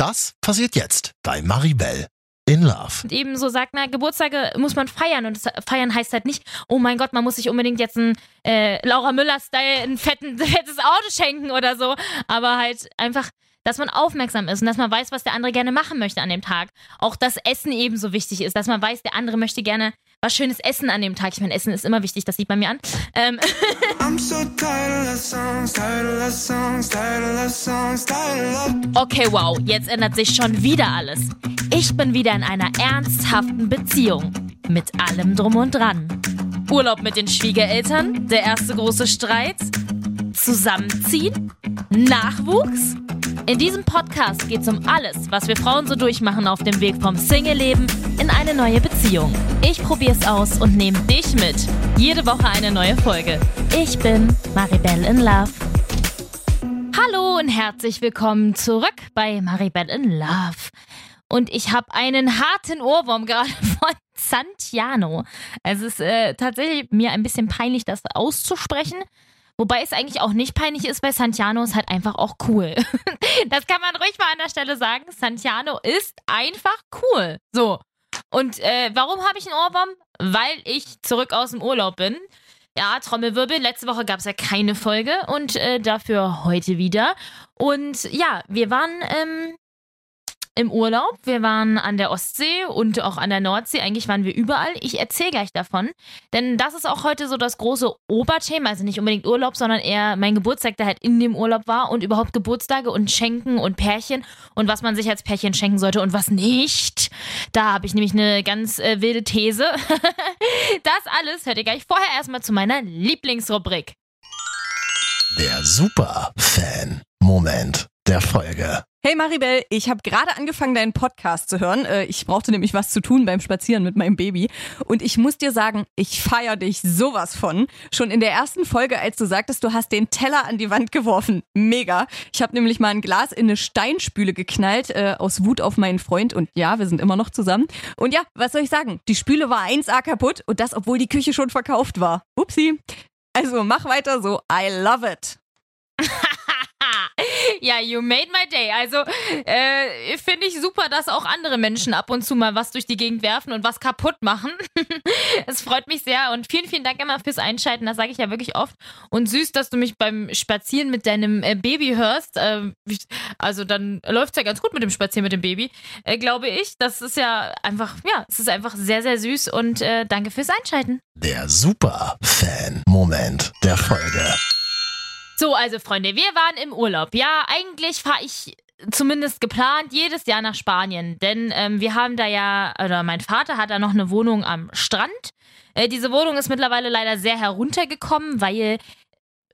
Das passiert jetzt bei Maribel in Love. Und eben so sagt, na, Geburtstage muss man feiern. Und feiern heißt halt nicht, oh mein Gott, man muss sich unbedingt jetzt ein äh, Laura Müller-Style ein fetten, fettes Auto schenken oder so. Aber halt einfach dass man aufmerksam ist und dass man weiß, was der andere gerne machen möchte an dem Tag. Auch das Essen ebenso wichtig ist, dass man weiß, der andere möchte gerne was Schönes essen an dem Tag. Ich meine, Essen ist immer wichtig, das sieht man mir an. Ähm okay, wow, jetzt ändert sich schon wieder alles. Ich bin wieder in einer ernsthaften Beziehung. Mit allem drum und dran. Urlaub mit den Schwiegereltern, der erste große Streit, Zusammenziehen, Nachwuchs. In diesem Podcast geht es um alles, was wir Frauen so durchmachen auf dem Weg vom Single-Leben in eine neue Beziehung. Ich probiere es aus und nehme dich mit. Jede Woche eine neue Folge. Ich bin Maribel in Love. Hallo und herzlich willkommen zurück bei Maribel in Love. Und ich habe einen harten Ohrwurm gerade von Santiano. Es ist äh, tatsächlich mir ein bisschen peinlich, das auszusprechen. Wobei es eigentlich auch nicht peinlich ist, weil Santiano ist halt einfach auch cool. das kann man ruhig mal an der Stelle sagen. Santiano ist einfach cool. So. Und äh, warum habe ich einen Ohrwurm? Weil ich zurück aus dem Urlaub bin. Ja, Trommelwirbel. Letzte Woche gab es ja keine Folge und äh, dafür heute wieder. Und ja, wir waren ähm, im Urlaub. Wir waren an der Ostsee und auch an der Nordsee. Eigentlich waren wir überall. Ich erzähle gleich davon. Denn das ist auch heute so das große Oberthema. Also nicht unbedingt Urlaub, sondern eher mein Geburtstag, der halt in dem Urlaub war und überhaupt Geburtstage und Schenken und Pärchen und was man sich als Pärchen schenken sollte und was nicht. Da habe ich nämlich eine ganz äh, wilde These. das alles hört ihr gleich vorher erstmal zu meiner Lieblingsrubrik. Der Super-Fan-Moment der Folge. Hey Maribel, ich habe gerade angefangen, deinen Podcast zu hören. Äh, ich brauchte nämlich was zu tun beim Spazieren mit meinem Baby. Und ich muss dir sagen, ich feiere dich sowas von. Schon in der ersten Folge, als du sagtest, du hast den Teller an die Wand geworfen. Mega. Ich habe nämlich mal ein Glas in eine Steinspüle geknallt, äh, aus Wut auf meinen Freund. Und ja, wir sind immer noch zusammen. Und ja, was soll ich sagen? Die Spüle war 1A kaputt und das, obwohl die Küche schon verkauft war. Upsi. Also mach weiter so. I love it. Ja, you made my day. Also äh, finde ich super, dass auch andere Menschen ab und zu mal was durch die Gegend werfen und was kaputt machen. Es freut mich sehr und vielen, vielen Dank immer fürs Einschalten. Das sage ich ja wirklich oft. Und süß, dass du mich beim Spazieren mit deinem äh, Baby hörst. Äh, also dann läuft es ja ganz gut mit dem Spazieren mit dem Baby, äh, glaube ich. Das ist ja einfach, ja, es ist einfach sehr, sehr süß und äh, danke fürs Einschalten. Der Super-Fan-Moment der Folge. So, also Freunde, wir waren im Urlaub. Ja, eigentlich fahre ich zumindest geplant jedes Jahr nach Spanien, denn ähm, wir haben da ja, oder mein Vater hat da noch eine Wohnung am Strand. Äh, diese Wohnung ist mittlerweile leider sehr heruntergekommen, weil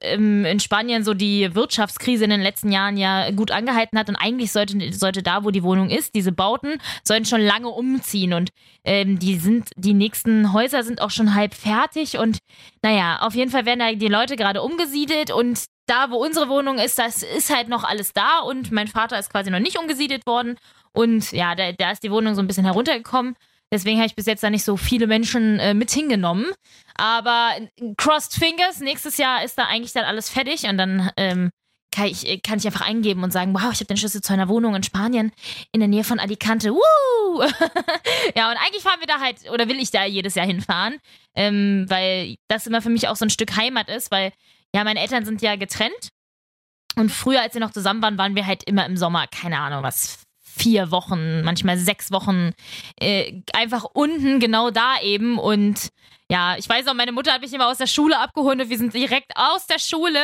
ähm, in Spanien so die Wirtschaftskrise in den letzten Jahren ja gut angehalten hat und eigentlich sollte, sollte da, wo die Wohnung ist, diese Bauten sollten schon lange umziehen und ähm, die sind, die nächsten Häuser sind auch schon halb fertig und naja, auf jeden Fall werden da die Leute gerade umgesiedelt und da, wo unsere Wohnung ist, das ist halt noch alles da und mein Vater ist quasi noch nicht umgesiedelt worden. Und ja, da, da ist die Wohnung so ein bisschen heruntergekommen. Deswegen habe ich bis jetzt da nicht so viele Menschen äh, mit hingenommen. Aber crossed fingers, nächstes Jahr ist da eigentlich dann alles fertig und dann ähm, kann, ich, kann ich einfach eingeben und sagen, wow, ich habe den Schlüssel zu einer Wohnung in Spanien in der Nähe von Alicante. Woo! ja, und eigentlich fahren wir da halt, oder will ich da jedes Jahr hinfahren, ähm, weil das immer für mich auch so ein Stück Heimat ist, weil ja, meine Eltern sind ja getrennt. Und früher, als wir noch zusammen waren, waren wir halt immer im Sommer, keine Ahnung, was, vier Wochen, manchmal sechs Wochen äh, einfach unten, genau da eben. Und ja, ich weiß auch, meine Mutter hat mich immer aus der Schule abgeholt und wir sind direkt aus der Schule,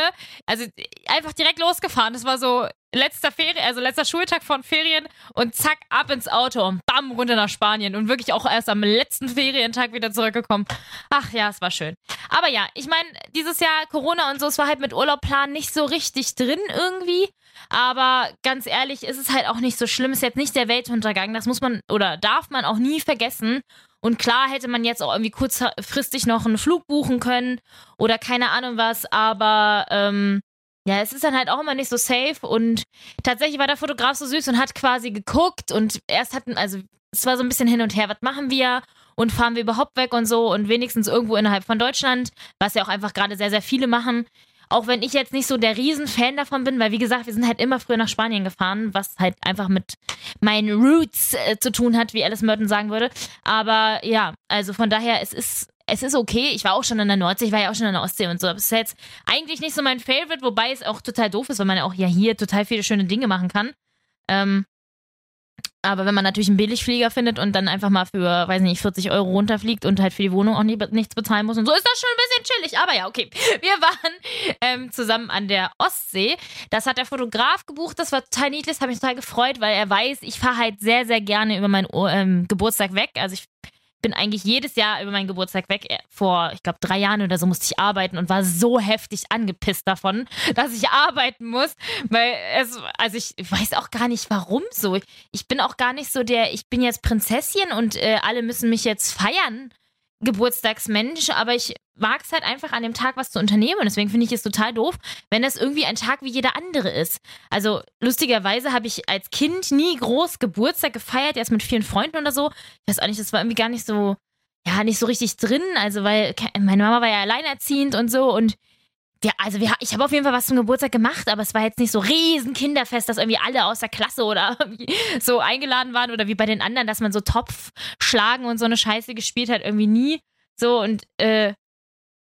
also einfach direkt losgefahren. Das war so letzter Ferien, also letzter Schultag von Ferien und zack, ab ins Auto und bam, runter nach Spanien und wirklich auch erst am letzten Ferientag wieder zurückgekommen. Ach ja, es war schön. Aber ja, ich meine, dieses Jahr Corona und so, es war halt mit Urlaubplan nicht so richtig drin irgendwie. Aber ganz ehrlich, ist es halt auch nicht so schlimm. Ist jetzt nicht der Weltuntergang. Das muss man oder darf man auch nie vergessen. Und klar hätte man jetzt auch irgendwie kurzfristig noch einen Flug buchen können oder keine Ahnung was, aber ähm, ja, es ist dann halt auch immer nicht so safe. Und tatsächlich war der Fotograf so süß und hat quasi geguckt und erst hatten, also es war so ein bisschen hin und her, was machen wir? Und fahren wir überhaupt weg und so und wenigstens irgendwo innerhalb von Deutschland, was ja auch einfach gerade sehr, sehr viele machen. Auch wenn ich jetzt nicht so der Riesenfan davon bin, weil wie gesagt, wir sind halt immer früher nach Spanien gefahren, was halt einfach mit meinen Roots äh, zu tun hat, wie Alice Merton sagen würde. Aber ja, also von daher, es ist es ist okay. Ich war auch schon in der Nordsee, ich war ja auch schon in der Ostsee und so. Aber es ist jetzt eigentlich nicht so mein Favorite, wobei es auch total doof ist, weil man ja auch ja hier total viele schöne Dinge machen kann. Ähm, aber wenn man natürlich einen Billigflieger findet und dann einfach mal für, weiß nicht, 40 Euro runterfliegt und halt für die Wohnung auch nie, nichts bezahlen muss und so, ist das schon ein bisschen chillig. Aber ja, okay. Wir waren ähm, zusammen an der Ostsee. Das hat der Fotograf gebucht. Das war total niedlich. Das hat mich total gefreut, weil er weiß, ich fahre halt sehr, sehr gerne über meinen ähm, Geburtstag weg. Also ich bin eigentlich jedes Jahr über meinen Geburtstag weg. Äh, vor, ich glaube, drei Jahren oder so musste ich arbeiten und war so heftig angepisst davon, dass ich arbeiten muss. Weil es, also ich weiß auch gar nicht, warum so. Ich bin auch gar nicht so der, ich bin jetzt Prinzessin und äh, alle müssen mich jetzt feiern. Geburtstagsmensch, aber ich es halt einfach an dem Tag was zu unternehmen. Und deswegen finde ich es total doof, wenn das irgendwie ein Tag wie jeder andere ist. Also lustigerweise habe ich als Kind nie groß Geburtstag gefeiert, erst mit vielen Freunden oder so. Ich weiß auch nicht, das war irgendwie gar nicht so, ja, nicht so richtig drin. Also, weil meine Mama war ja alleinerziehend und so und ja, also wir, ich habe auf jeden Fall was zum Geburtstag gemacht, aber es war jetzt nicht so riesen Kinderfest, dass irgendwie alle aus der Klasse oder so eingeladen waren oder wie bei den anderen, dass man so Topf schlagen und so eine Scheiße gespielt hat, irgendwie nie. So und äh,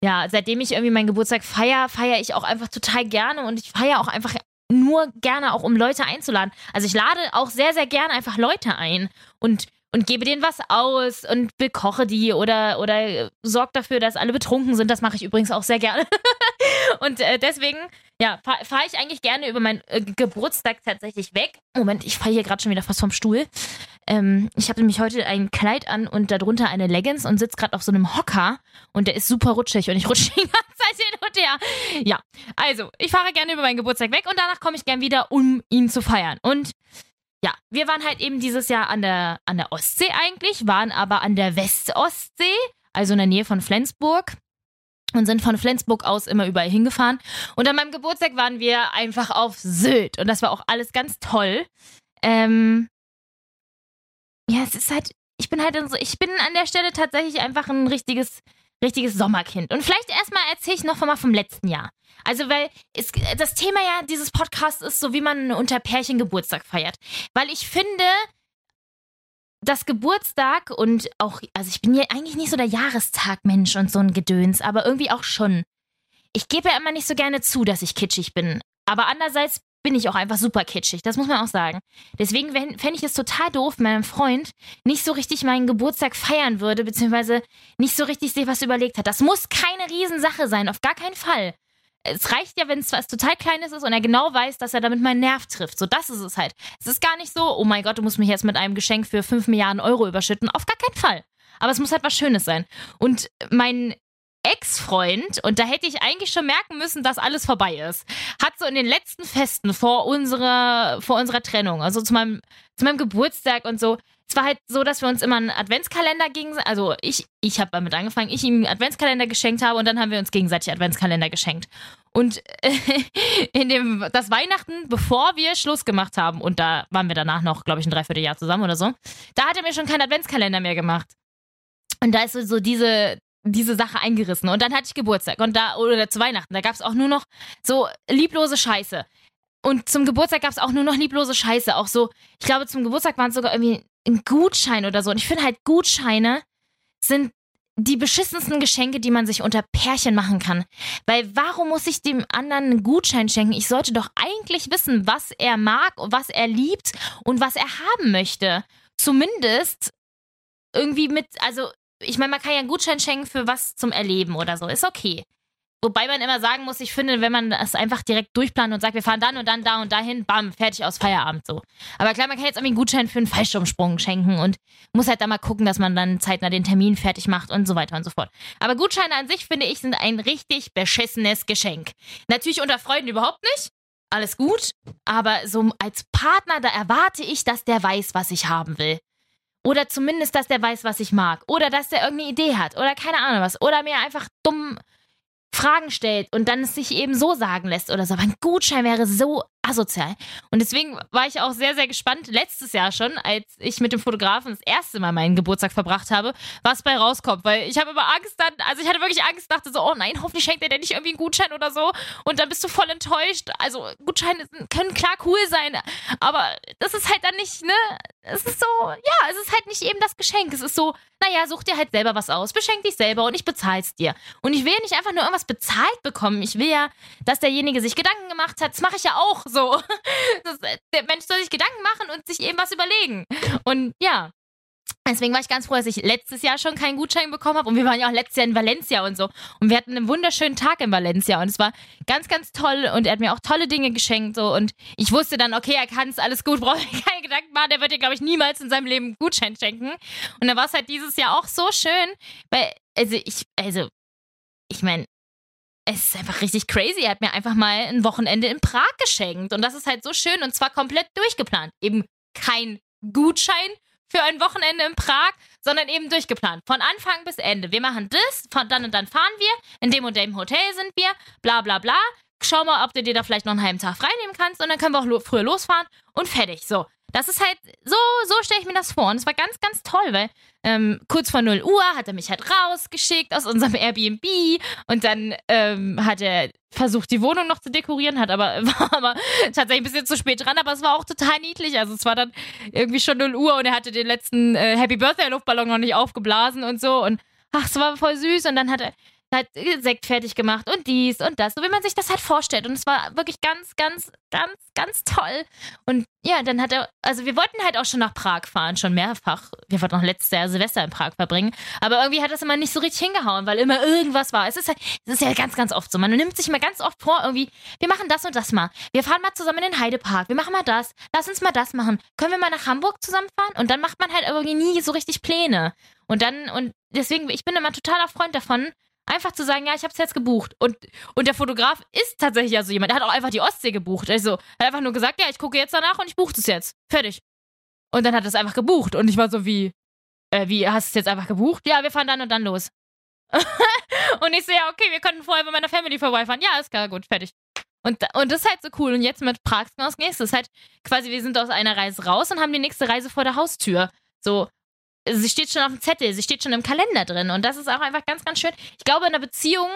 ja, seitdem ich irgendwie meinen Geburtstag feiere, feiere ich auch einfach total gerne und ich feiere auch einfach nur gerne auch, um Leute einzuladen. Also ich lade auch sehr, sehr gerne einfach Leute ein und und gebe denen was aus und bekoche die oder, oder sorge dafür, dass alle betrunken sind. Das mache ich übrigens auch sehr gerne. und äh, deswegen, ja, fahre fahr ich eigentlich gerne über meinen äh, Geburtstag tatsächlich weg. Moment, ich fahre hier gerade schon wieder fast vom Stuhl. Ähm, ich habe nämlich heute ein Kleid an und darunter eine Leggings und sitze gerade auf so einem Hocker und der ist super rutschig und ich rutsche die ganze Zeit hin und her. Ja, also, ich fahre gerne über meinen Geburtstag weg und danach komme ich gern wieder, um ihn zu feiern. Und ja, wir waren halt eben dieses Jahr an der, an der Ostsee eigentlich, waren aber an der Westostsee, also in der Nähe von Flensburg. Und sind von Flensburg aus immer überall hingefahren. Und an meinem Geburtstag waren wir einfach auf Sylt. Und das war auch alles ganz toll. Ähm, ja, es ist halt, ich bin halt, so, ich bin an der Stelle tatsächlich einfach ein richtiges, richtiges Sommerkind. Und vielleicht erstmal erzähle ich noch mal vom letzten Jahr. Also, weil es, das Thema ja dieses Podcasts ist so, wie man unter Pärchen Geburtstag feiert. Weil ich finde, das Geburtstag und auch, also ich bin ja eigentlich nicht so der Jahrestagmensch und so ein Gedöns, aber irgendwie auch schon. Ich gebe ja immer nicht so gerne zu, dass ich kitschig bin. Aber andererseits bin ich auch einfach super kitschig, das muss man auch sagen. Deswegen fände ich es total doof, wenn mein Freund nicht so richtig meinen Geburtstag feiern würde, beziehungsweise nicht so richtig sich was überlegt hat. Das muss keine Riesensache sein, auf gar keinen Fall es reicht ja, wenn es was total Kleines ist und er genau weiß, dass er damit meinen Nerv trifft. So, das ist es halt. Es ist gar nicht so, oh mein Gott, du musst mich jetzt mit einem Geschenk für 5 Milliarden Euro überschütten. Auf gar keinen Fall. Aber es muss halt was Schönes sein. Und mein Ex-Freund, und da hätte ich eigentlich schon merken müssen, dass alles vorbei ist, hat so in den letzten Festen vor unserer, vor unserer Trennung, also zu meinem, zu meinem Geburtstag und so, es war halt so, dass wir uns immer einen Adventskalender gegen, also ich, ich habe damit angefangen, ich ihm einen Adventskalender geschenkt habe und dann haben wir uns gegenseitig Adventskalender geschenkt. Und äh, in dem, das Weihnachten, bevor wir Schluss gemacht haben, und da waren wir danach noch, glaube ich, ein Dreivierteljahr zusammen oder so, da hat er mir schon keinen Adventskalender mehr gemacht. Und da ist so, so diese, diese Sache eingerissen. Und dann hatte ich Geburtstag und da, oder zu Weihnachten, da gab es auch nur noch so lieblose Scheiße. Und zum Geburtstag gab es auch nur noch lieblose Scheiße. Auch so, ich glaube, zum Geburtstag waren es sogar irgendwie ein Gutschein oder so. Und ich finde halt, Gutscheine sind die beschissensten Geschenke, die man sich unter Pärchen machen kann. Weil warum muss ich dem anderen einen Gutschein schenken? Ich sollte doch eigentlich wissen, was er mag, was er liebt und was er haben möchte. Zumindest irgendwie mit, also ich meine, man kann ja einen Gutschein schenken für was zum Erleben oder so. Ist okay. Wobei man immer sagen muss, ich finde, wenn man das einfach direkt durchplant und sagt, wir fahren dann und dann da und dahin, bam, fertig aus Feierabend so. Aber klar, man kann jetzt irgendwie einen Gutschein für einen Fallschirmsprung schenken und muss halt da mal gucken, dass man dann zeitnah den Termin fertig macht und so weiter und so fort. Aber Gutscheine an sich, finde ich, sind ein richtig beschissenes Geschenk. Natürlich unter Freunden überhaupt nicht. Alles gut. Aber so als Partner, da erwarte ich, dass der weiß, was ich haben will. Oder zumindest, dass der weiß, was ich mag. Oder dass der irgendeine Idee hat. Oder keine Ahnung was. Oder mir einfach dumm Fragen stellt und dann es sich eben so sagen lässt oder so. Aber ein Gutschein wäre so asozial. Und deswegen war ich auch sehr, sehr gespannt, letztes Jahr schon, als ich mit dem Fotografen das erste Mal meinen Geburtstag verbracht habe, was bei rauskommt. Weil ich habe immer Angst dann, also ich hatte wirklich Angst, dachte so, oh nein, hoffentlich schenkt er dir nicht irgendwie einen Gutschein oder so. Und dann bist du voll enttäuscht. Also Gutscheine können klar cool sein, aber das ist halt dann nicht, ne? Es ist so, ja, es ist halt nicht eben das Geschenk. Es ist so, naja, such dir halt selber was aus, beschenk dich selber und ich bezahl's dir. Und ich will ja nicht einfach nur irgendwas bezahlt bekommen. Ich will ja, dass derjenige sich Gedanken gemacht hat. Das mache ich ja auch so. Das, der Mensch soll sich Gedanken machen und sich eben was überlegen. Und ja, Deswegen war ich ganz froh, dass ich letztes Jahr schon keinen Gutschein bekommen habe. Und wir waren ja auch letztes Jahr in Valencia und so. Und wir hatten einen wunderschönen Tag in Valencia. Und es war ganz, ganz toll. Und er hat mir auch tolle Dinge geschenkt. So. Und ich wusste dann, okay, er kann es, alles gut, brauche ich keine Gedanken machen. Der wird dir, glaube ich, niemals in seinem Leben einen Gutschein schenken. Und dann war es halt dieses Jahr auch so schön. Weil, also ich, also, ich meine, es ist einfach richtig crazy. Er hat mir einfach mal ein Wochenende in Prag geschenkt. Und das ist halt so schön und zwar komplett durchgeplant. Eben kein Gutschein für ein Wochenende in Prag, sondern eben durchgeplant. Von Anfang bis Ende. Wir machen das, von dann und dann fahren wir, in dem und dem Hotel sind wir, bla bla bla. Schau mal, ob du dir da vielleicht noch einen halben Tag freinehmen kannst und dann können wir auch lo früher losfahren und fertig. So. Das ist halt, so, so stelle ich mir das vor. Und es war ganz, ganz toll, weil ähm, kurz vor 0 Uhr hat er mich halt rausgeschickt aus unserem Airbnb und dann ähm, hat er versucht, die Wohnung noch zu dekorieren, hat aber, war aber tatsächlich ein bisschen zu spät dran, aber es war auch total niedlich. Also es war dann irgendwie schon 0 Uhr und er hatte den letzten äh, Happy Birthday Luftballon noch nicht aufgeblasen und so und ach, es war voll süß und dann hat er hat Sekt fertig gemacht und dies und das, so wie man sich das halt vorstellt. Und es war wirklich ganz, ganz, ganz, ganz toll. Und ja, dann hat er, also wir wollten halt auch schon nach Prag fahren, schon mehrfach. Wir wollten noch letztes Jahr Silvester in Prag verbringen. Aber irgendwie hat das immer nicht so richtig hingehauen, weil immer irgendwas war. Es ist halt, es ist ja ganz, ganz oft so. Man nimmt sich mal ganz oft vor, irgendwie, wir machen das und das mal. Wir fahren mal zusammen in den Heidepark. Wir machen mal das. Lass uns mal das machen. Können wir mal nach Hamburg zusammenfahren? Und dann macht man halt irgendwie nie so richtig Pläne. Und dann, und deswegen, ich bin immer totaler Freund davon, Einfach zu sagen, ja, ich habe es jetzt gebucht. Und, und der Fotograf ist tatsächlich ja so jemand. Der hat auch einfach die Ostsee gebucht. Also, er hat einfach nur gesagt, ja, ich gucke jetzt danach und ich buche es jetzt. Fertig. Und dann hat er es einfach gebucht. Und ich war so wie, äh, wie, hast du es jetzt einfach gebucht? Ja, wir fahren dann und dann los. und ich so, ja, okay, wir können vorher bei meiner Family vorbeifahren. Ja, ist klar, gut, fertig. Und, und das ist halt so cool. Und jetzt mit nächste. Das ist halt quasi, wir sind aus einer Reise raus und haben die nächste Reise vor der Haustür. So, sie steht schon auf dem Zettel, sie steht schon im Kalender drin. Und das ist auch einfach ganz, ganz schön. Ich glaube, in einer Beziehung,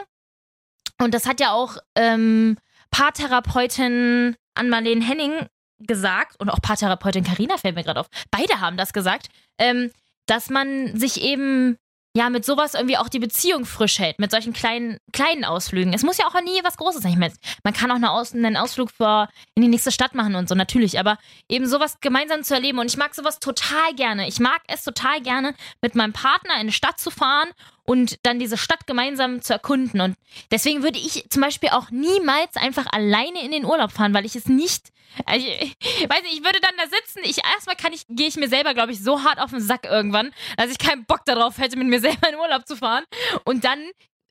und das hat ja auch ähm, Paartherapeutin Ann-Marlene Henning gesagt, und auch Paartherapeutin Karina fällt mir gerade auf, beide haben das gesagt, ähm, dass man sich eben ja, mit sowas irgendwie auch die Beziehung frisch hält, mit solchen kleinen, kleinen Ausflügen. Es muss ja auch nie was Großes sein. Meine, man kann auch einen Ausflug für in die nächste Stadt machen und so, natürlich, aber eben sowas gemeinsam zu erleben. Und ich mag sowas total gerne. Ich mag es total gerne, mit meinem Partner in eine Stadt zu fahren und dann diese Stadt gemeinsam zu erkunden. Und deswegen würde ich zum Beispiel auch niemals einfach alleine in den Urlaub fahren, weil ich es nicht ich, ich, weiß nicht, ich würde dann da sitzen. Ich erstmal kann ich, gehe ich mir selber, glaube ich, so hart auf den Sack irgendwann, dass ich keinen Bock darauf hätte, mit mir selber in Urlaub zu fahren. Und dann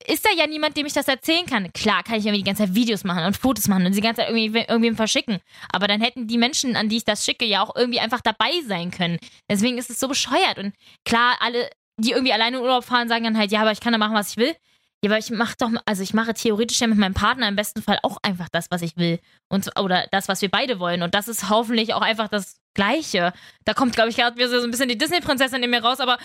ist da ja niemand, dem ich das erzählen kann. Klar, kann ich irgendwie die ganze Zeit Videos machen und Fotos machen und die ganze Zeit irgendwie irgendwem verschicken. Aber dann hätten die Menschen, an die ich das schicke, ja auch irgendwie einfach dabei sein können. Deswegen ist es so bescheuert. Und klar, alle, die irgendwie alleine in Urlaub fahren, sagen dann halt, ja, aber ich kann da machen, was ich will. Ja, aber ich mache doch, also ich mache theoretisch ja mit meinem Partner im besten Fall auch einfach das, was ich will. Und, oder das, was wir beide wollen. Und das ist hoffentlich auch einfach das Gleiche. Da kommt, glaube ich, gerade wieder so ein bisschen die Disney-Prinzessin in mir raus, aber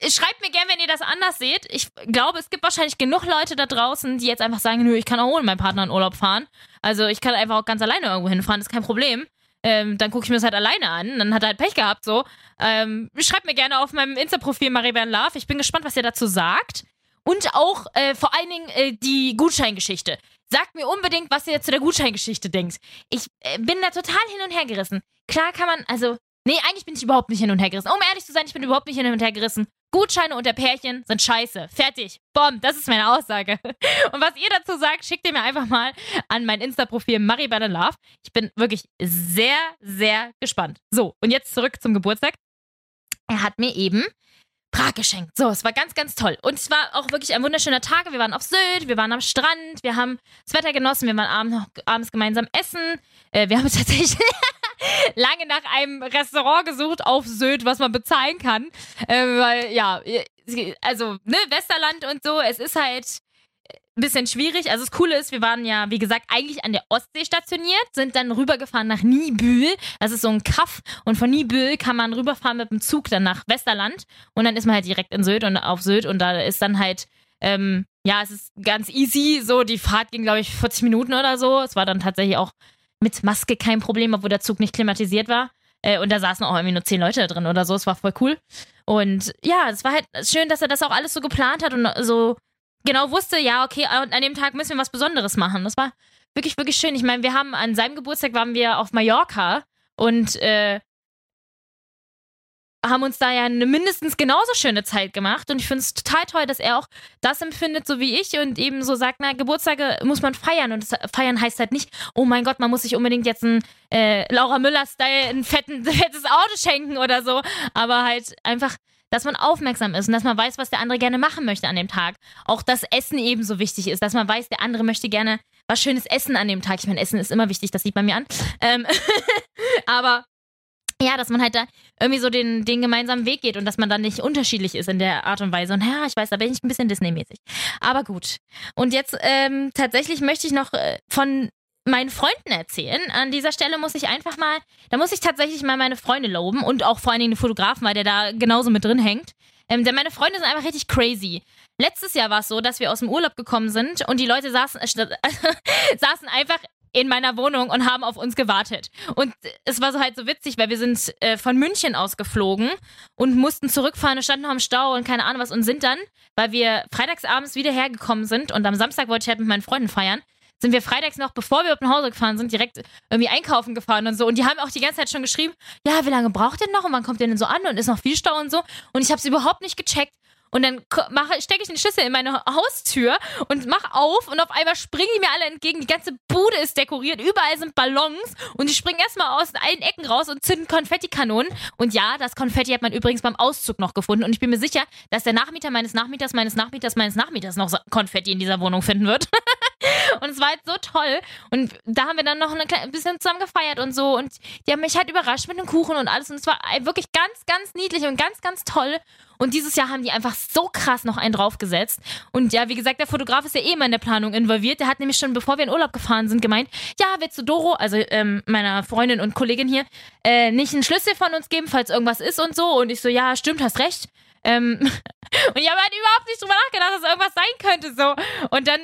schreibt mir gerne, wenn ihr das anders seht. Ich glaube, es gibt wahrscheinlich genug Leute da draußen, die jetzt einfach sagen, nö, ich kann auch ohne meinen Partner in Urlaub fahren. Also ich kann einfach auch ganz alleine irgendwo hinfahren, ist kein Problem. Ähm, dann gucke ich mir das halt alleine an. Dann hat er halt Pech gehabt, so. Ähm, schreibt mir gerne auf meinem Insta-Profil Maribel Love. Ich bin gespannt, was ihr dazu sagt. Und auch äh, vor allen Dingen äh, die Gutscheingeschichte. Sagt mir unbedingt, was ihr zu der Gutscheingeschichte denkt. Ich äh, bin da total hin und her gerissen. Klar kann man, also, nee, eigentlich bin ich überhaupt nicht hin und her gerissen. Um ehrlich zu sein, ich bin überhaupt nicht hin und her gerissen. Gutscheine unter Pärchen sind scheiße. Fertig. Bom, das ist meine Aussage. Und was ihr dazu sagt, schickt ihr mir einfach mal an mein Insta-Profil Maribel Love. Ich bin wirklich sehr, sehr gespannt. So, und jetzt zurück zum Geburtstag. Er hat mir eben Prag geschenkt. So, es war ganz, ganz toll. Und es war auch wirklich ein wunderschöner Tag. Wir waren auf Sylt, wir waren am Strand, wir haben das Wetter genossen, wir waren abends, noch, abends gemeinsam essen. Äh, wir haben tatsächlich lange nach einem Restaurant gesucht auf Sylt, was man bezahlen kann. Äh, weil, ja, also, ne, Westerland und so, es ist halt bisschen schwierig. Also das Coole ist, wir waren ja, wie gesagt, eigentlich an der Ostsee stationiert, sind dann rübergefahren nach Niebüll. Das ist so ein Kaff. Und von Niebüll kann man rüberfahren mit dem Zug dann nach Westerland. Und dann ist man halt direkt in Sylt und auf Sylt. Und da ist dann halt, ähm, ja, es ist ganz easy. So, die Fahrt ging, glaube ich, 40 Minuten oder so. Es war dann tatsächlich auch mit Maske kein Problem, obwohl der Zug nicht klimatisiert war. Äh, und da saßen auch irgendwie nur zehn Leute drin oder so. Es war voll cool. Und ja, es war halt schön, dass er das auch alles so geplant hat und so genau wusste, ja, okay, an dem Tag müssen wir was Besonderes machen. Das war wirklich, wirklich schön. Ich meine, wir haben an seinem Geburtstag waren wir auf Mallorca und äh, haben uns da ja eine mindestens genauso schöne Zeit gemacht. Und ich finde es total toll, dass er auch das empfindet, so wie ich, und eben so sagt, na, Geburtstage muss man feiern. Und feiern heißt halt nicht, oh mein Gott, man muss sich unbedingt jetzt ein äh, Laura Müller-Style ein fettes Auto schenken oder so. Aber halt einfach, dass man aufmerksam ist und dass man weiß, was der andere gerne machen möchte an dem Tag. Auch das Essen ebenso wichtig ist, dass man weiß, der andere möchte gerne was Schönes essen an dem Tag. Ich meine, Essen ist immer wichtig, das sieht man mir an. Ähm aber ja, dass man halt da irgendwie so den, den gemeinsamen Weg geht und dass man dann nicht unterschiedlich ist in der Art und Weise. Und ja, ich weiß, da bin ich ein bisschen Disney-mäßig. Aber gut. Und jetzt ähm, tatsächlich möchte ich noch äh, von meinen Freunden erzählen. An dieser Stelle muss ich einfach mal, da muss ich tatsächlich mal meine Freunde loben und auch vor allen Dingen den Fotografen, weil der da genauso mit drin hängt. Ähm, denn meine Freunde sind einfach richtig crazy. Letztes Jahr war es so, dass wir aus dem Urlaub gekommen sind und die Leute saßen, äh, saßen einfach in meiner Wohnung und haben auf uns gewartet. Und es war so halt so witzig, weil wir sind äh, von München aus geflogen und mussten zurückfahren und standen noch im Stau und keine Ahnung was und sind dann, weil wir freitagsabends wieder hergekommen sind und am Samstag wollte ich halt mit meinen Freunden feiern, sind wir freitags noch, bevor wir nach Hause gefahren sind, direkt irgendwie einkaufen gefahren und so. Und die haben auch die ganze Zeit schon geschrieben, ja, wie lange braucht ihr noch und wann kommt ihr denn so an und ist noch viel Stau und so. Und ich habe es überhaupt nicht gecheckt. Und dann stecke ich den Schlüssel in meine Haustür und mach auf und auf einmal springen die mir alle entgegen. Die ganze Bude ist dekoriert, überall sind Ballons und die springen erstmal aus allen Ecken raus und zünden Konfettikanonen. Und ja, das Konfetti hat man übrigens beim Auszug noch gefunden und ich bin mir sicher, dass der Nachmieter meines Nachmieters, meines Nachmieters, meines Nachmieters noch Konfetti in dieser Wohnung finden wird. und es war halt so toll. Und da haben wir dann noch ein bisschen zusammen gefeiert und so. Und die haben mich halt überrascht mit dem Kuchen und alles. Und es war wirklich ganz, ganz niedlich und ganz, ganz toll. Und dieses Jahr haben die einfach so krass noch einen draufgesetzt. Und ja, wie gesagt, der Fotograf ist ja eh immer in der Planung involviert. Der hat nämlich schon, bevor wir in Urlaub gefahren sind, gemeint, ja, willst du Doro, also ähm, meiner Freundin und Kollegin hier, äh, nicht einen Schlüssel von uns geben, falls irgendwas ist und so. Und ich so, ja, stimmt, hast recht. Ähm, und ich habe halt überhaupt nicht drüber nachgedacht, dass irgendwas sein könnte so. Und dann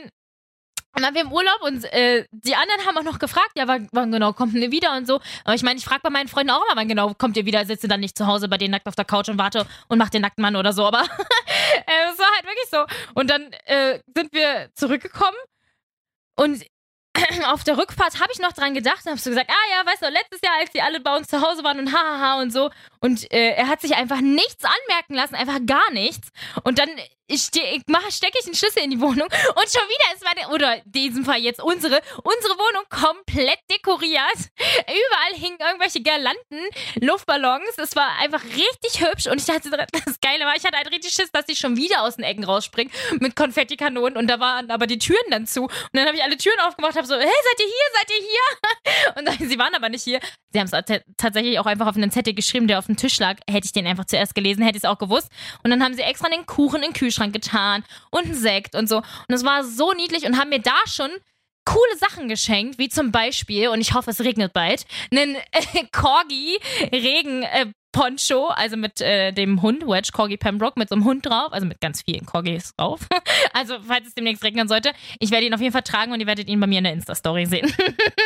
und dann waren wir im Urlaub und äh, die anderen haben auch noch gefragt, ja, wann, wann genau kommt ihr wieder und so. Aber ich meine, ich frage bei meinen Freunden auch immer, wann genau kommt ihr wieder, sitze dann nicht zu Hause bei denen nackt auf der Couch und warte und mach den nackten Mann oder so. Aber äh, es war halt wirklich so. Und dann äh, sind wir zurückgekommen und auf der Rückfahrt habe ich noch dran gedacht und habe so gesagt, ah ja, weißt du, letztes Jahr, als die alle bei uns zu Hause waren und hahaha und so. Und äh, er hat sich einfach nichts anmerken lassen, einfach gar nichts. Und dann ste ich stecke ich den Schlüssel in die Wohnung und schon wieder ist meine, oder in diesem Fall jetzt unsere, unsere Wohnung komplett dekoriert. Überall hingen irgendwelche Girlanden, Luftballons. Es war einfach richtig hübsch und ich dachte, das Geile war, ich hatte halt richtig Schiss, dass ich schon wieder aus den Ecken rausspringe mit Konfettikanonen und da waren aber die Türen dann zu. Und dann habe ich alle Türen aufgemacht, habe so, hey, seid ihr hier, seid ihr hier? Und dann, sie waren aber nicht hier. Sie haben es tatsächlich auch einfach auf einen Zettel geschrieben, der auf dem Tisch lag. Hätte ich den einfach zuerst gelesen, hätte ich es auch gewusst. Und dann haben sie extra den Kuchen in den Kühlschrank Kühlschrank getan und einen Sekt und so. Und es war so niedlich und haben mir da schon coole Sachen geschenkt, wie zum Beispiel, und ich hoffe, es regnet bald, einen äh, Corgi Regen äh, Poncho, also mit äh, dem Hund, Wedge Corgi Pembroke, mit so einem Hund drauf, also mit ganz vielen Corgis drauf. also, falls es demnächst regnen sollte, ich werde ihn auf jeden Fall tragen und ihr werdet ihn bei mir in der Insta-Story sehen.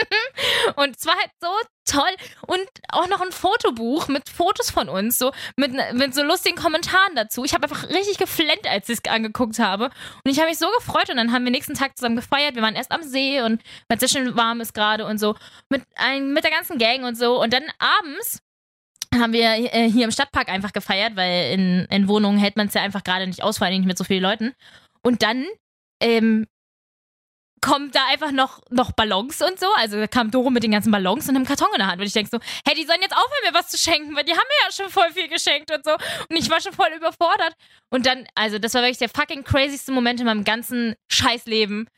und es war halt so toll. Und auch noch ein Fotobuch mit Fotos von uns, so mit, mit so lustigen Kommentaren dazu. Ich habe einfach richtig geflennt, als ich es angeguckt habe. Und ich habe mich so gefreut. Und dann haben wir nächsten Tag zusammen gefeiert. Wir waren erst am See und weil es sehr schön warm ist gerade und so. Mit, ein, mit der ganzen Gang und so. Und dann abends haben wir äh, hier im Stadtpark einfach gefeiert, weil in, in Wohnungen hält man es ja einfach gerade nicht aus, vor allem nicht mit so vielen Leuten. Und dann ähm, kommt da einfach noch, noch Ballons und so. Also kam Doro mit den ganzen Ballons und einem Karton in der Hand. Und ich denke so, hey, die sollen jetzt aufhören, mir was zu schenken, weil die haben mir ja schon voll viel geschenkt und so. Und ich war schon voll überfordert. Und dann, also das war wirklich der fucking crazyste Moment in meinem ganzen Scheißleben.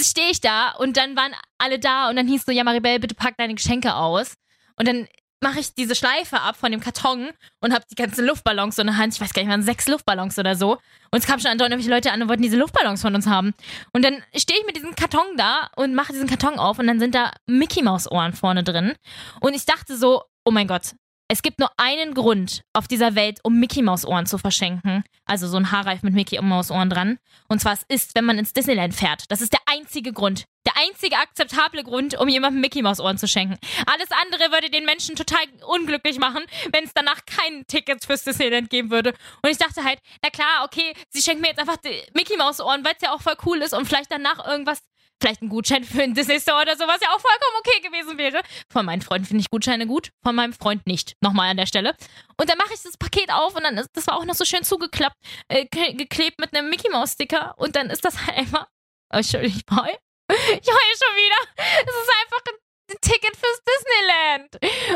Stehe ich da und dann waren alle da und dann hieß so, ja, Maribel, bitte pack deine Geschenke aus. Und dann mache ich diese Schleife ab von dem Karton und habe die ganzen Luftballons in der Hand. Ich weiß gar nicht, waren sechs Luftballons oder so. Und es kamen schon andauernd irgendwelche Leute an und wollten diese Luftballons von uns haben. Und dann stehe ich mit diesem Karton da und mache diesen Karton auf und dann sind da Mickey Maus Ohren vorne drin. Und ich dachte so, oh mein Gott, es gibt nur einen Grund auf dieser Welt, um Mickey Maus Ohren zu verschenken. Also so ein Haarreif mit Mickey Maus Ohren dran. Und zwar es ist, wenn man ins Disneyland fährt. Das ist der einzige Grund. Der einzige akzeptable Grund, um jemandem Mickey Maus Ohren zu schenken. Alles andere würde den Menschen total unglücklich machen, wenn es danach kein Tickets fürs Disneyland geben würde. Und ich dachte halt, na klar, okay, sie schenken mir jetzt einfach Mickey Maus Ohren, weil es ja auch voll cool ist und vielleicht danach irgendwas vielleicht ein Gutschein für einen Disney Store oder sowas ja auch vollkommen okay gewesen wäre. Von meinen Freunden finde ich Gutscheine gut, von meinem Freund nicht. Nochmal an der Stelle. Und dann mache ich das Paket auf und dann ist das war auch noch so schön zugeklappt, äh, geklebt mit einem Mickey Maus Sticker und dann ist das halt einfach. Entschuldigung. Ich heule schon wieder. Es ist einfach ein Ticket fürs Disneyland.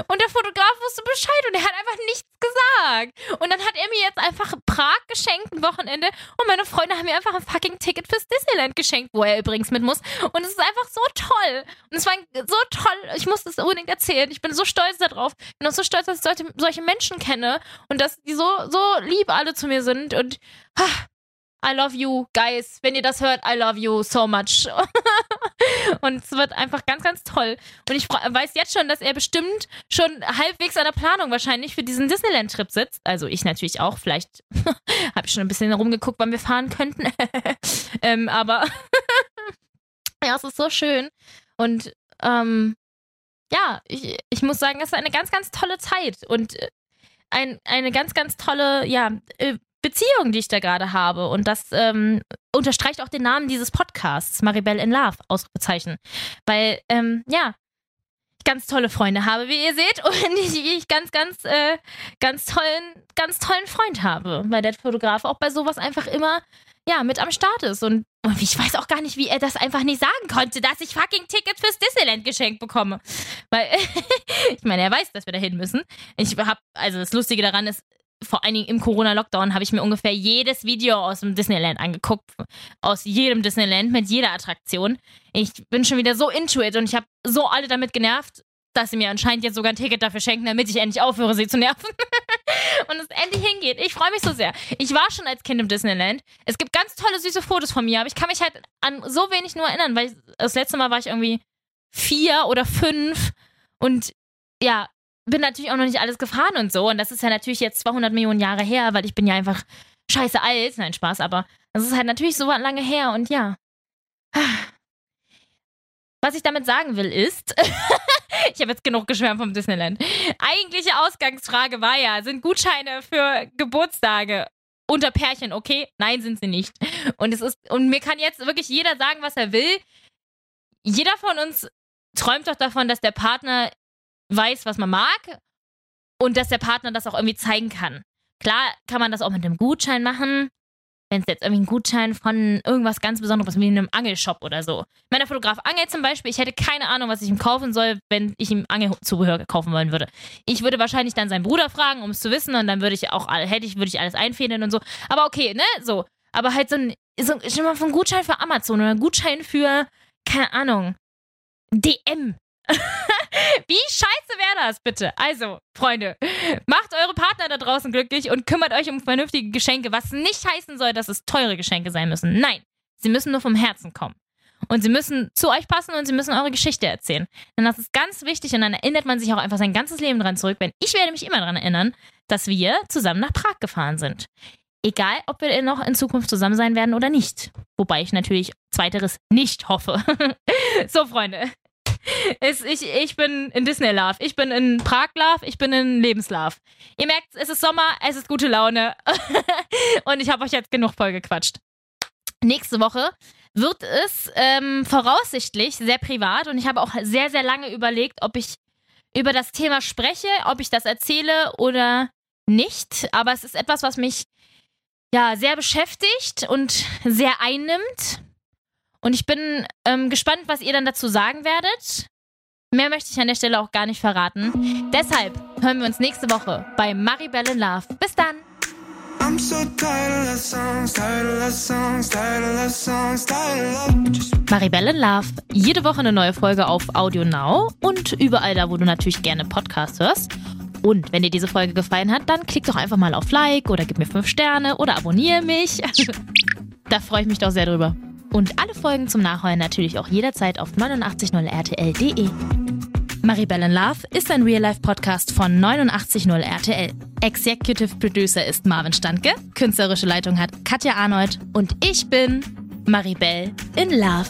Und der Fotograf wusste Bescheid und er hat einfach nichts gesagt. Und dann hat er mir jetzt einfach Prag geschenkt, ein Wochenende. Und meine Freunde haben mir einfach ein fucking Ticket fürs Disneyland geschenkt, wo er übrigens mit muss. Und es ist einfach so toll. Und es war so toll. Ich muss das unbedingt erzählen. Ich bin so stolz darauf. Ich bin auch so stolz, dass ich solche, solche Menschen kenne und dass die so, so lieb alle zu mir sind. Und ah, I love you, guys. Wenn ihr das hört, I love you so much. und es wird einfach ganz, ganz toll. Und ich weiß jetzt schon, dass er bestimmt schon halbwegs an der Planung wahrscheinlich für diesen Disneyland-Trip sitzt. Also ich natürlich auch. Vielleicht habe ich schon ein bisschen rumgeguckt, wann wir fahren könnten. ähm, aber ja, es ist so schön. Und ähm, ja, ich, ich muss sagen, es ist eine ganz, ganz tolle Zeit. Und äh, ein, eine ganz, ganz tolle, ja, äh, Beziehung, die ich da gerade habe. Und das ähm, unterstreicht auch den Namen dieses Podcasts, Maribel in Love, Ausrufezeichen. Weil, ähm, ja, ich ganz tolle Freunde habe, wie ihr seht, und ich, ich ganz, ganz, äh, ganz tollen, ganz tollen Freund habe, weil der Fotograf auch bei sowas einfach immer, ja, mit am Start ist. Und, und ich weiß auch gar nicht, wie er das einfach nicht sagen konnte, dass ich fucking Tickets fürs Disneyland geschenkt bekomme. Weil, ich meine, er weiß, dass wir da hin müssen. Ich habe, also das Lustige daran ist, vor allen Dingen im Corona-Lockdown habe ich mir ungefähr jedes Video aus dem Disneyland angeguckt. Aus jedem Disneyland mit jeder Attraktion. Ich bin schon wieder so into it und ich habe so alle damit genervt, dass sie mir anscheinend jetzt sogar ein Ticket dafür schenken, damit ich endlich aufhöre, sie zu nerven. und es endlich hingeht. Ich freue mich so sehr. Ich war schon als Kind im Disneyland. Es gibt ganz tolle, süße Fotos von mir, aber ich kann mich halt an so wenig nur erinnern, weil das letzte Mal war ich irgendwie vier oder fünf und ja, bin natürlich auch noch nicht alles gefahren und so. Und das ist ja natürlich jetzt 200 Millionen Jahre her, weil ich bin ja einfach scheiße alt. Nein, Spaß, aber das ist halt natürlich so lange her und ja. Was ich damit sagen will ist, ich habe jetzt genug geschwärmt vom Disneyland. Eigentliche Ausgangsfrage war ja, sind Gutscheine für Geburtstage unter Pärchen okay? Nein, sind sie nicht. Und es ist und mir kann jetzt wirklich jeder sagen, was er will. Jeder von uns träumt doch davon, dass der Partner weiß, was man mag und dass der Partner das auch irgendwie zeigen kann. Klar kann man das auch mit einem Gutschein machen. Wenn es jetzt irgendwie ein Gutschein von irgendwas ganz Besonderes, wie einem Angelshop oder so. Mein Fotograf angelt zum Beispiel, ich hätte keine Ahnung, was ich ihm kaufen soll, wenn ich ihm Angelzubehör kaufen wollen würde. Ich würde wahrscheinlich dann seinen Bruder fragen, um es zu wissen, und dann würde ich auch, hätte ich, würde ich alles einfädeln und so. Aber okay, ne, so. Aber halt so ein, so, schon mal von Gutschein für Amazon oder ein Gutschein für, keine Ahnung, DM Wie scheiße wäre das bitte? Also, Freunde, macht eure Partner da draußen glücklich und kümmert euch um vernünftige Geschenke, was nicht heißen soll, dass es teure Geschenke sein müssen. Nein, sie müssen nur vom Herzen kommen. Und sie müssen zu euch passen und sie müssen eure Geschichte erzählen. Denn das ist ganz wichtig und dann erinnert man sich auch einfach sein ganzes Leben dran zurück. Denn ich werde mich immer daran erinnern, dass wir zusammen nach Prag gefahren sind. Egal, ob wir noch in Zukunft zusammen sein werden oder nicht. Wobei ich natürlich zweiteres nicht hoffe. so, Freunde, es, ich, ich bin in Disney Love, ich bin in Prag Love, ich bin in Lebenslove. Ihr merkt, es ist Sommer, es ist gute Laune und ich habe euch jetzt genug voll gequatscht. Nächste Woche wird es ähm, voraussichtlich sehr privat und ich habe auch sehr, sehr lange überlegt, ob ich über das Thema spreche, ob ich das erzähle oder nicht. Aber es ist etwas, was mich ja sehr beschäftigt und sehr einnimmt. Und ich bin ähm, gespannt, was ihr dann dazu sagen werdet. Mehr möchte ich an der Stelle auch gar nicht verraten. Deshalb hören wir uns nächste Woche bei Maribel in Love. Bis dann! I'm so tired of love songs, tired of love songs, tired of love songs, tired of love. Just Maribel in Love. Jede Woche eine neue Folge auf Audio Now und überall da, wo du natürlich gerne Podcasts hörst. Und wenn dir diese Folge gefallen hat, dann klick doch einfach mal auf Like oder gib mir 5 Sterne oder abonniere mich. da freue ich mich doch sehr drüber. Und alle Folgen zum Nachhören natürlich auch jederzeit auf 890rtl.de. Maribel in Love ist ein Real-Life-Podcast von 890 RTL. Executive Producer ist Marvin Standke, künstlerische Leitung hat Katja Arnold und ich bin Maribel in Love.